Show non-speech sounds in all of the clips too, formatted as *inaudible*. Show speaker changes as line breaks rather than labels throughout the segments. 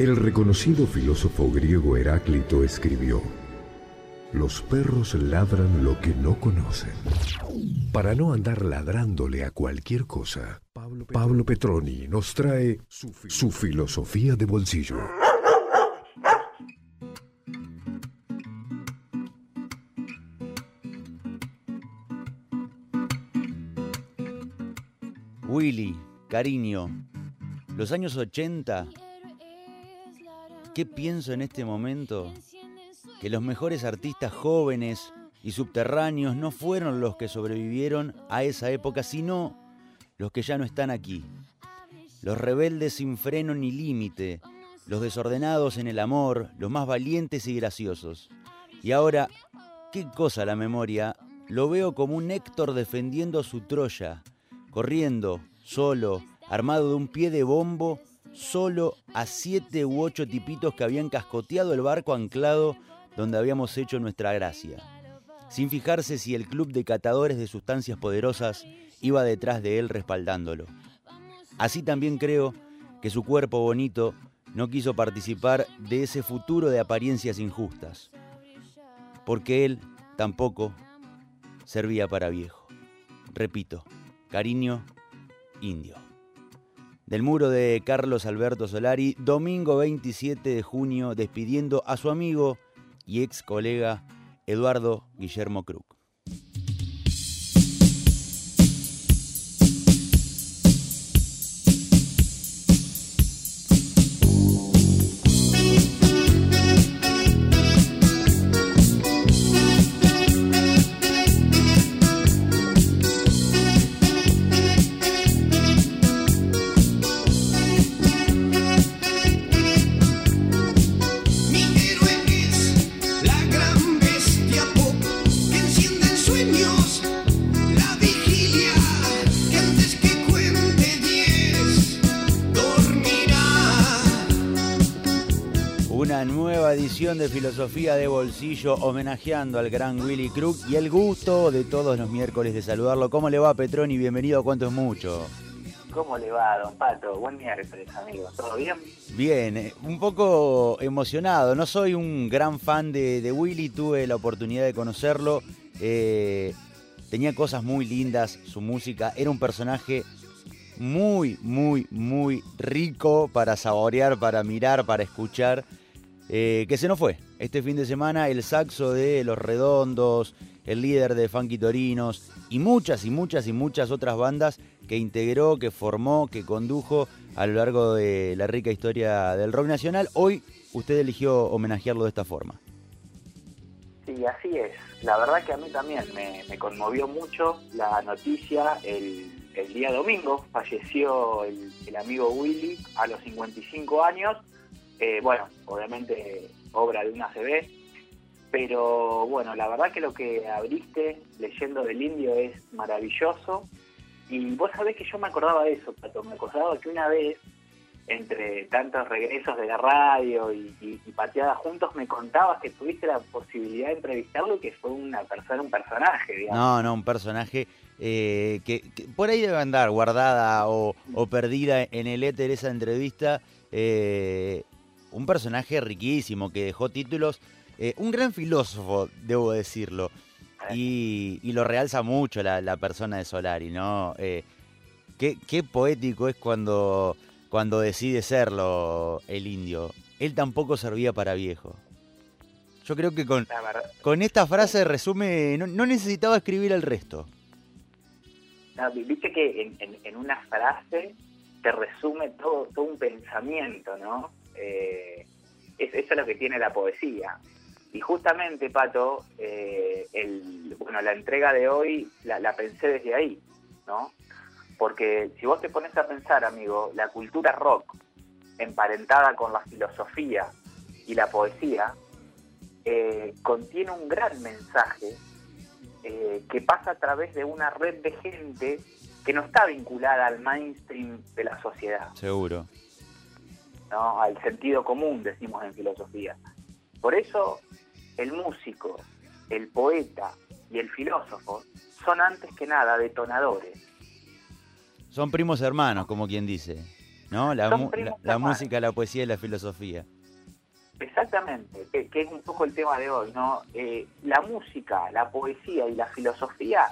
El reconocido filósofo griego Heráclito escribió, Los perros ladran lo que no conocen. Para no andar ladrándole a cualquier cosa, Pablo Petroni nos trae su filosofía de bolsillo.
Willy, cariño, los años 80, ¿qué pienso en este momento? Que los mejores artistas jóvenes y subterráneos no fueron los que sobrevivieron a esa época, sino los que ya no están aquí. Los rebeldes sin freno ni límite, los desordenados en el amor, los más valientes y graciosos. Y ahora, qué cosa la memoria, lo veo como un Héctor defendiendo su Troya, corriendo, solo, armado de un pie de bombo, solo a siete u ocho tipitos que habían cascoteado el barco anclado donde habíamos hecho nuestra gracia, sin fijarse si el club de catadores de sustancias poderosas iba detrás de él respaldándolo. Así también creo que su cuerpo bonito no quiso participar de ese futuro de apariencias injustas, porque él tampoco servía para viejo. Repito, cariño indio. Del muro de Carlos Alberto Solari, domingo 27 de junio, despidiendo a su amigo y ex colega Eduardo Guillermo Cruz. De Filosofía de Bolsillo homenajeando al gran Willy Crook y el gusto de todos los miércoles de saludarlo. ¿Cómo le va, Petroni? Bienvenido a Cuánto es Mucho.
¿Cómo le va, don Pato? Buen miércoles, amigo. ¿Todo bien?
Bien, eh, un poco emocionado. No soy un gran fan de, Willy, tuve la oportunidad de conocerlo. Eh, tenía cosas muy lindas, su música. Era un personaje muy, muy, muy rico para saborear, para mirar, para escuchar. Eh, que se nos fue. Este fin de semana el saxo de Los Redondos, el líder de Funky Torinos y muchas y muchas y muchas otras bandas que integró, que formó, que condujo a lo largo de la rica historia del rock nacional. Hoy usted eligió homenajearlo de esta forma.
Sí, así es. La verdad que a mí también me, conmovió mucho la noticia. El, día domingo falleció el, el amigo Willy a los 55 años eh, bueno, obviamente obra de una CB, pero bueno, la verdad que lo que abriste leyendo del indio es maravilloso. Y vos sabés que yo me acordaba de eso, Pato, me acordaba que una vez, entre tantos regresos de la radio y, pateadas juntos, me contabas que tuviste la posibilidad de entrevistarlo que fue una persona, un personaje, digamos.
No, no, un personaje eh, que, por ahí debe andar guardada o, perdida en el éter esa entrevista. Eh, un personaje riquísimo que dejó títulos, eh, un gran filósofo, debo decirlo, y, lo realza mucho la, persona de Solari, ¿no? Eh, qué, poético es cuando, cuando decide serlo el indio. Él tampoco servía para viejo. Yo creo que con, con esta frase resume, no, necesitaba escribir el resto.
Viste que en, una frase te resume todo, todo un pensamiento, ¿no? Eh, eso es lo que tiene la poesía. Y justamente, Pato, eh, el, bueno, la entrega de hoy la, pensé desde ahí, ¿no? Porque si vos te pones a pensar, amigo, la cultura rock, emparentada con la filosofía y la poesía, eh, contiene un gran mensaje que pasa a través de una red de gente que no está vinculada al mainstream de la sociedad.
Seguro.
¿No? al sentido común, decimos en filosofía. Por eso el músico, el poeta y el filósofo son antes que nada detonadores.
Son primos hermanos, como quien dice. ¿no? La, la, música, la poesía y la filosofía.
Exactamente, que, es un poco el tema de hoy, ¿no? Eh, la música, la poesía y la filosofía,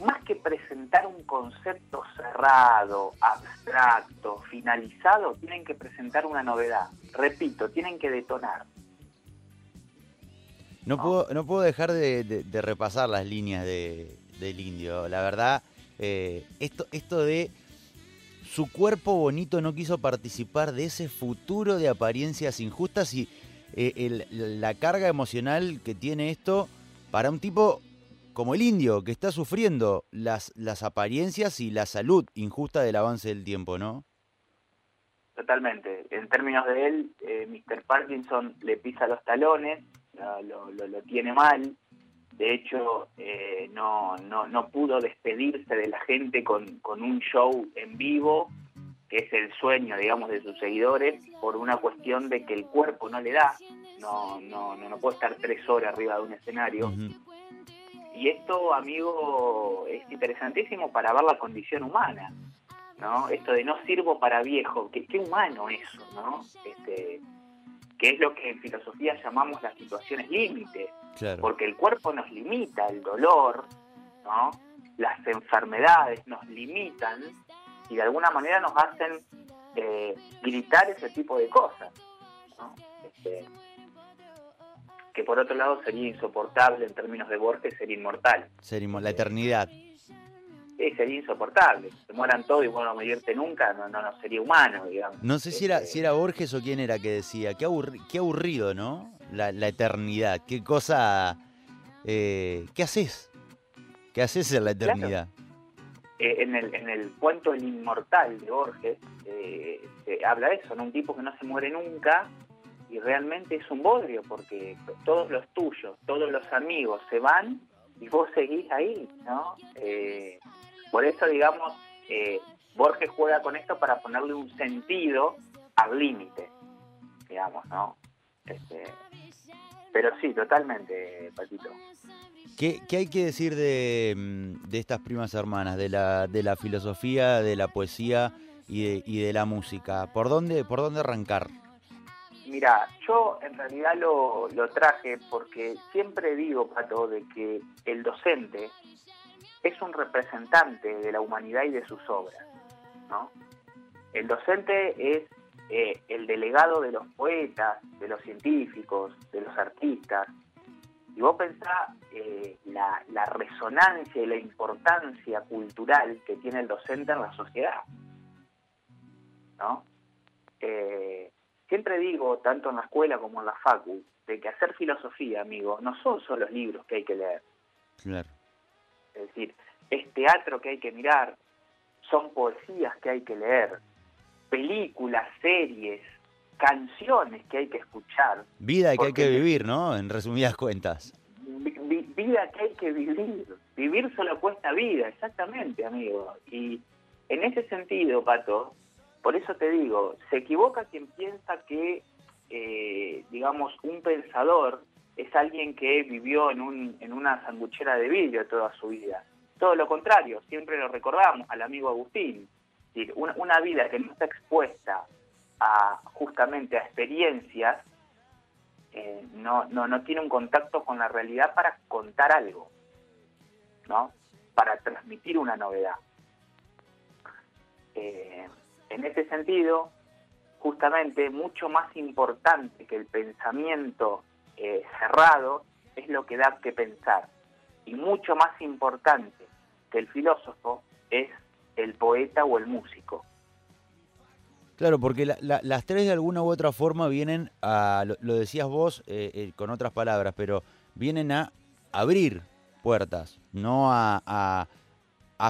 más que presentar un concepto cerrado, abstracto, finalizado, tienen que presentar una novedad. Repito, tienen que detonar.
No, puedo, no puedo dejar de, repasar las líneas de, del indio. La verdad, eh, esto, esto de su cuerpo bonito no quiso participar de ese futuro de apariencias injustas y eh, la carga emocional que tiene esto para un tipo como el indio, que está sufriendo las, las apariencias y la salud injusta del avance del tiempo, ¿no?
Totalmente. En términos de él, eh, Mr. Parkinson le pisa los talones, lo, lo, tiene mal. De hecho, eh, no, no, no pudo despedirse de la gente con, con un show en vivo que es el sueño, digamos, de sus seguidores, por una cuestión de que el cuerpo no le da, no, no, no, puede estar tres horas arriba de un escenario. Y esto, amigo, es interesantísimo para ver la condición humana, ¿no? Esto de no sirvo para viejo, qué, qué humano eso, ¿no? Este, que es lo que en filosofía llamamos las situaciones límites, porque el cuerpo nos limita, el dolor, ¿no? Las enfermedades nos limitan y de alguna manera nos hacen eh, gritar ese tipo de cosas. Este, que por otro lado sería insoportable en términos de Borges ser inmortal.
Ser la eternidad.
Sí, sería insoportable. Se mueran todos y bueno, no morirte nunca, no, no, no, sería humano, digamos.
No sé si era, este, si era Borges o quién era que decía, qué, qué aburrido, ¿no? La, la, eternidad, qué cosa, eh, ¿qué haces? ¿Qué haces en la eternidad?
Eh, en, el, en el cuento El Inmortal de Borges, eh, se habla de eso, ¿no? un tipo que no se muere nunca y realmente es un bodrio porque todos los tuyos, todos los amigos se van y vos seguís ahí, ¿no? Eh, por eso, digamos, Borges juega con esto para ponerle un sentido al límite, digamos, ¿no? Este, pero sí, totalmente, Patito.
¿Qué, hay que decir mm, de, estas primas hermanas, de la, de la filosofía, de la poesía y de, y de la música? ¿Por dónde, ¿Por dónde arrancar?
Mira, yo en realidad lo, lo traje porque siempre digo, Pato, de que el docente es un representante de la humanidad y de sus obras, ¿no? El docente es eh, el delegado de los poetas, de los científicos, de los artistas, y vos pensás eh, la, resonancia y la importancia cultural que tiene el docente en la sociedad. ¿No? Eh, siempre digo, tanto en la escuela como en la facu, de que hacer filosofía, amigo, no son solo los libros que hay que leer.
Claro.
Es decir, es teatro que hay que mirar, son poesías que hay que leer, películas, series, canciones que hay que escuchar.
Vida que hay que vivir, ¿no? En resumidas cuentas.
vida que hay que vivir. Vivir solo cuesta vida, exactamente, amigo. Y en ese sentido, Pato, por eso te digo, se equivoca quien piensa que, eh, digamos, un pensador es alguien que vivió en, un, en una sanguchera de vidrio toda su vida. Todo lo contrario, siempre lo recordamos al amigo Agustín. Una, vida que no está expuesta a justamente a experiencias, eh, no, no, no tiene un contacto con la realidad para contar algo, ¿no? Para transmitir una novedad. Eh, en ese sentido, justamente mucho más importante que el pensamiento eh, cerrado es lo que da que pensar. Y mucho más importante que el filósofo es el poeta o el músico.
Claro, porque las tres de alguna u otra forma vienen a, lo, decías vos eh, eh, con otras palabras, pero vienen a abrir puertas, no a,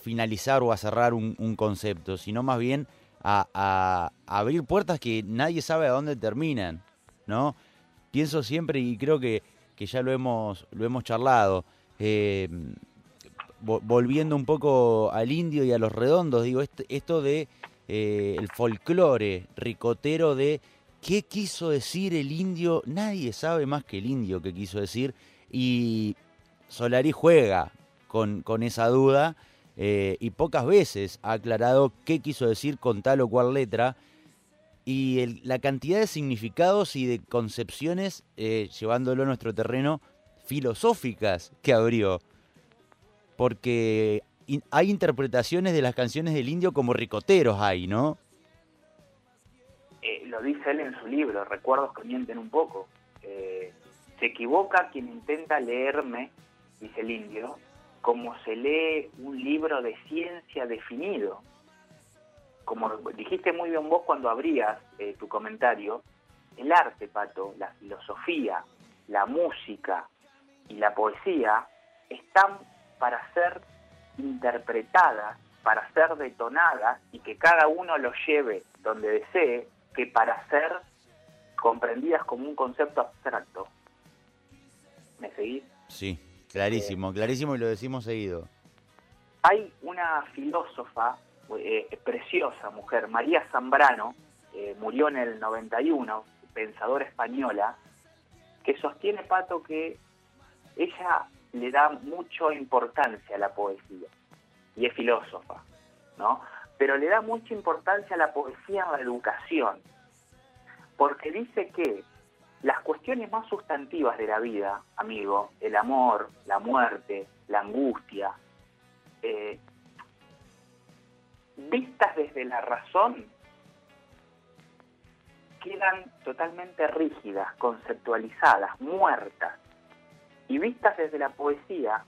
finalizar o a cerrar un, concepto, sino más bien a, abrir puertas que nadie sabe a dónde terminan, ¿no? Pienso siempre, y creo que, que ya lo hemos, lo hemos charlado, eh, volviendo un poco al indio y a los redondos, digo, esto de eh, el folclore ricotero de qué quiso decir el indio. Nadie sabe más que el indio qué quiso decir. Y Solari juega con, con esa duda eh, y pocas veces ha aclarado qué quiso decir con tal o cual letra. y la cantidad de significados y de concepciones, eh, llevándolo a nuestro terreno, filosóficas que abrió. Porque hay interpretaciones de las canciones del indio como ricoteros hay, ¿no?
Eh, lo dice él en su libro, Recuerdos que mienten un poco. Se equivoca quien intenta leerme, dice el indio, como se lee un libro de ciencia definido como dijiste muy bien vos cuando abrías eh, tu comentario, el arte, Pato, la filosofía, la música y la poesía están para ser interpretadas, para ser detonadas y que cada uno lo lleve donde desee, que para ser comprendidas como un concepto abstracto. ¿Me seguís?
Sí, clarísimo, clarísimo y lo decimos seguido.
Hay una filósofa eh, preciosa mujer, María Zambrano, eh, murió en el 91, pensadora española, que sostiene, Pato, que ella le da mucha importancia a la poesía, y es filósofa, ¿no? Pero le da mucha importancia a la poesía en la educación, porque dice que las cuestiones más sustantivas de la vida, amigo, el amor, la muerte, la angustia, eh, vistas desde la razón, quedan totalmente rígidas, conceptualizadas, muertas. Y vistas desde la poesía,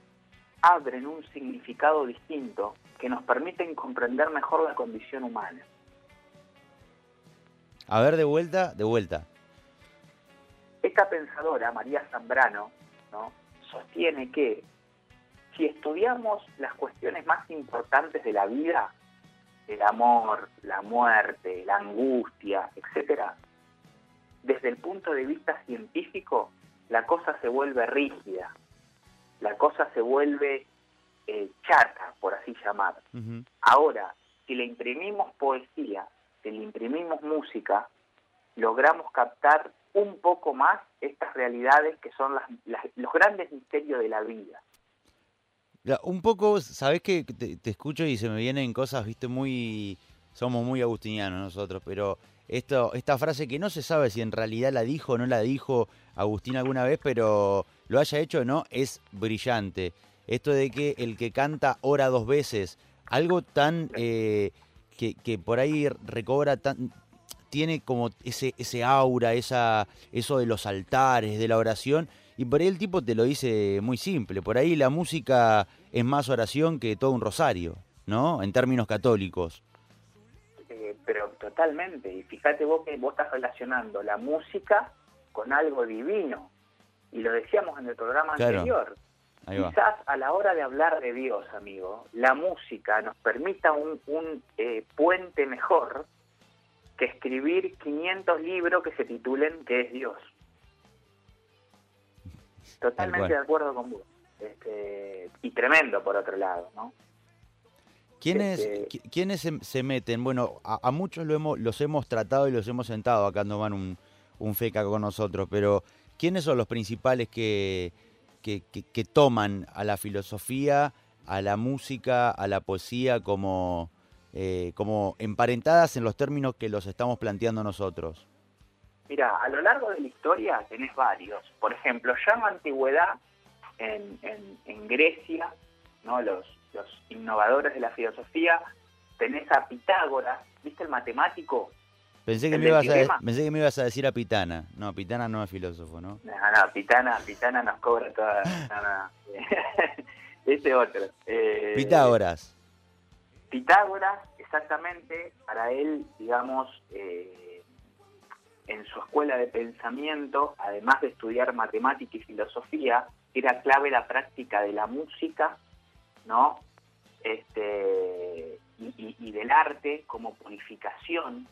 abren un significado distinto que nos permiten comprender mejor la condición humana.
A ver, de vuelta, de vuelta.
Esta pensadora, María Zambrano, ¿no? sostiene que si estudiamos las cuestiones más importantes de la vida, el amor, la muerte, la angustia, etcétera, desde el punto de vista científico, la cosa se vuelve rígida, la cosa se vuelve eh, chata, por así llamar. Ahora, si le imprimimos poesía, si le imprimimos música, logramos captar un poco más estas realidades que son los grandes misterios de la vida.
Un poco, sabes que te, escucho y se me vienen cosas, viste, muy. Somos muy agustinianos nosotros, pero esto, esta frase que no se sabe si en realidad la dijo o no la dijo Agustín alguna vez, pero lo haya hecho o no, es brillante. Esto de que el que canta ora dos veces, algo tan. Eh, que, que por ahí recobra tan, tiene como ese, ese aura, esa, eso de los altares, de la oración, y por ahí el tipo te lo dice muy simple. Por ahí la música es más oración que todo un rosario, ¿no? En términos católicos.
Eh, pero totalmente. Y fíjate vos que vos estás relacionando la música con algo divino. Y lo decíamos en el programa anterior. Quizás a la hora de hablar de Dios, amigo, la música nos permita un, un eh, puente mejor que escribir 500 libros que se titulen ¿Qué es Dios? Totalmente de acuerdo con vos. Este, y tremendo por otro lado, ¿no?
¿Quiénes, este, ¿quiénes se, meten? Bueno, a, muchos lo hemos, los hemos tratado y los hemos sentado acá no van un, un feca con nosotros, pero ¿quiénes son los principales que, que, que, toman a la filosofía, a la música, a la poesía como, eh, como emparentadas en los términos que los estamos planteando nosotros?
Mira, a lo largo de la historia tenés varios. Por ejemplo, ya en la antigüedad, en, en, Grecia, ¿no? Los, los innovadores de la filosofía, tenés a Pitágoras, ¿viste el matemático?
Pensé que, me ibas, a, pensé que me ibas a decir a Pitana. No, Pitana no es filósofo, ¿no?
No, no, Pitana, Pitana nos cobra toda... *laughs* Ese otro.
Eh, Pitágoras.
Pitágoras, exactamente, para él, digamos, eh, en su escuela de pensamiento, además de estudiar matemática y filosofía, era clave la práctica de la música, ¿no? Este, y, del arte como purificación,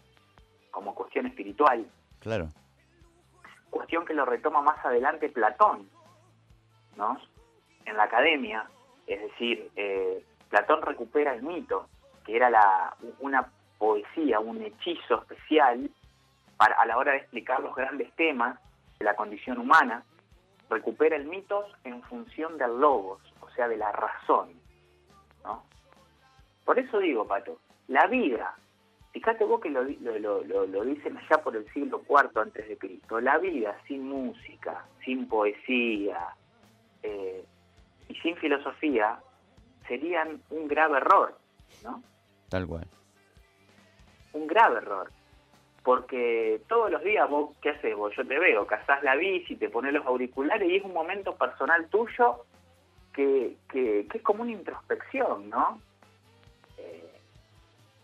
como cuestión espiritual.
Claro.
Cuestión que lo retoma más adelante Platón, ¿no? En la academia, es decir, eh, Platón recupera el mito, que era la, una poesía, un hechizo especial a la hora de explicar los grandes temas de la condición humana, recupera el mitos en función del logos, o sea, de la razón. ¿no? Por eso digo, Pato, la vida Fíjate vos que lo, lo, lo, lo, dicen allá por el siglo IV antes de Cristo. La vida sin música, sin poesía eh, y sin filosofía serían un grave error, ¿no?
Tal cual.
Un grave error. Porque todos los días vos, ¿qué haces vos? Yo te veo, cazás la bici, te pones los auriculares y es un momento personal tuyo que, que, que es como una introspección, ¿no?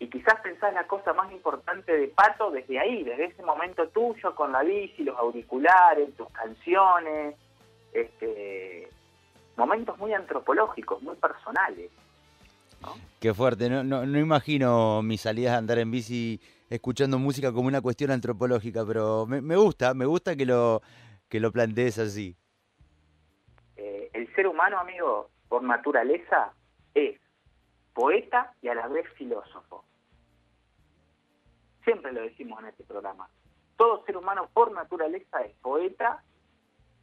y quizás pensás la cosa más importante de Pato desde ahí, desde ese momento tuyo con la bici, los auriculares, tus canciones, este, momentos muy antropológicos, muy personales.
Qué fuerte, no, no, no imagino mis salidas a andar en bici escuchando música como una cuestión antropológica, pero me, me gusta, me gusta que lo, que lo plantees así.
Eh, el ser humano, amigo, por naturaleza, es poeta y a la vez filósofo. Siempre lo decimos en este programa. Todo ser humano por naturaleza es poeta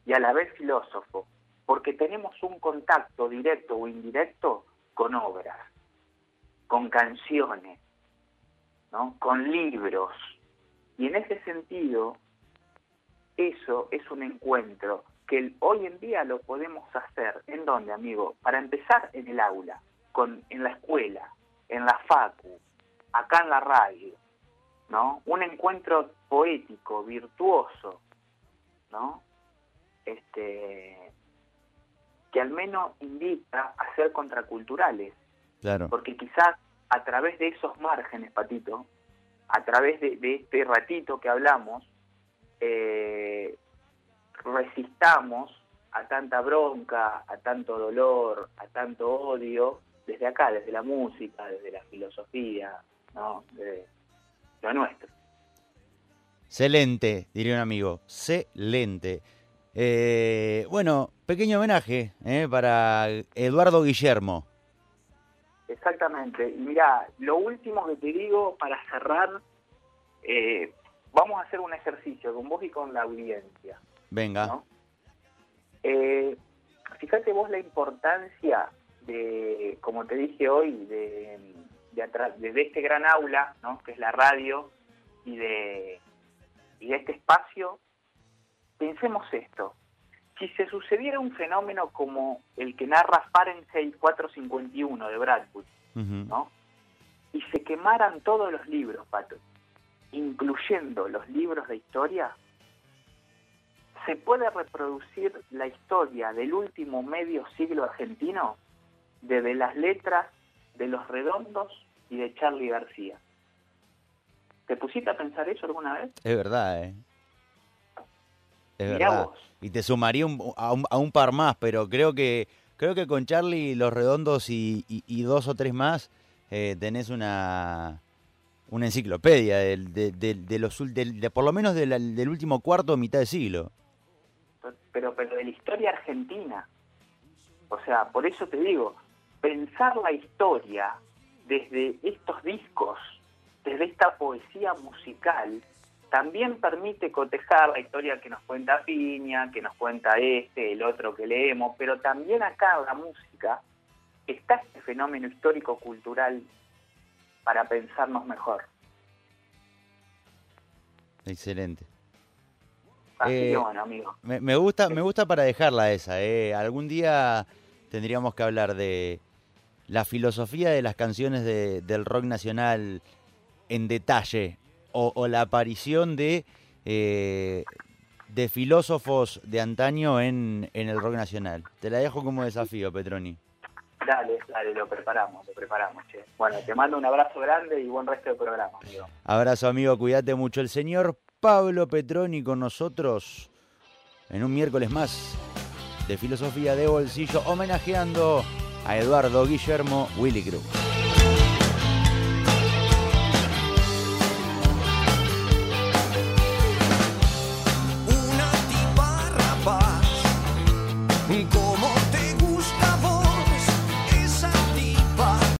y a la vez filósofo, porque tenemos un contacto directo o indirecto con obras, con canciones, ¿no? con libros. Y en ese sentido, eso es un encuentro que hoy en día lo podemos hacer. ¿En dónde, amigo? Para empezar, en el aula, con, en la escuela, en la facu, acá en la radio, ¿no? Un encuentro poético, virtuoso, ¿no? Este, que al menos invita a ser contraculturales.
Claro.
Porque quizás a través de esos márgenes, Patito, a través de, este ratito que hablamos, eh, resistamos a tanta bronca, a tanto dolor, a tanto odio, desde acá, desde la música, desde la filosofía, ¿no? lo nuestro.
Excelente, diría un amigo. Excelente. Eh, bueno, pequeño homenaje eh, para Eduardo Guillermo.
Exactamente. Y mira, lo último que te digo para cerrar, eh, vamos a hacer un ejercicio con vos y con la audiencia.
Venga.
fíjate vos la importancia de, como te dije hoy, de de, este gran aula, ¿no? que es la radio, y de, y de este espacio, pensemos esto. Si se sucediera un fenómeno como el que narra Fahrenheit 451 de Bradbury, ¿no? y se quemaran todos los libros, Pato, incluyendo los libros de historia, ¿se puede reproducir la historia del último medio siglo argentino desde las letras de los redondos y de Charlie García. ¿Te pusiste a pensar eso alguna vez?
Es verdad, ¿eh? Es verdad. Y te sumaría a, un, par más, pero creo que creo que con Charlie, Los Redondos y, dos o tres más eh, tenés una una enciclopedia de, de, los de, por lo menos del último cuarto o mitad de siglo.
Pero pero de la historia argentina. O sea, por eso te digo, pensar la historia desde estos discos, desde esta poesía musical, también permite cotejar la historia que nos cuenta Piña, que nos cuenta este, el otro que leemos, pero también acá en la música está este fenómeno histórico-cultural para pensarnos mejor.
Excelente.
Así que eh, bueno, amigo.
Me, gusta, me gusta para dejarla esa. Eh. Algún día tendríamos que hablar de, la filosofía de las canciones de, del rock nacional en detalle o, la aparición de, eh, de filósofos de antaño en, en, el rock nacional. Te la dejo como desafío, Petroni.
Dale, dale, lo preparamos, lo preparamos. Che. Bueno, te mando un abrazo grande y buen resto del programa, amigo.
Abrazo, amigo, cuídate mucho. El señor Pablo Petroni con nosotros en un miércoles más de Filosofía de Bolsillo, homenajeando a Eduardo Guillermo Willy Cruz.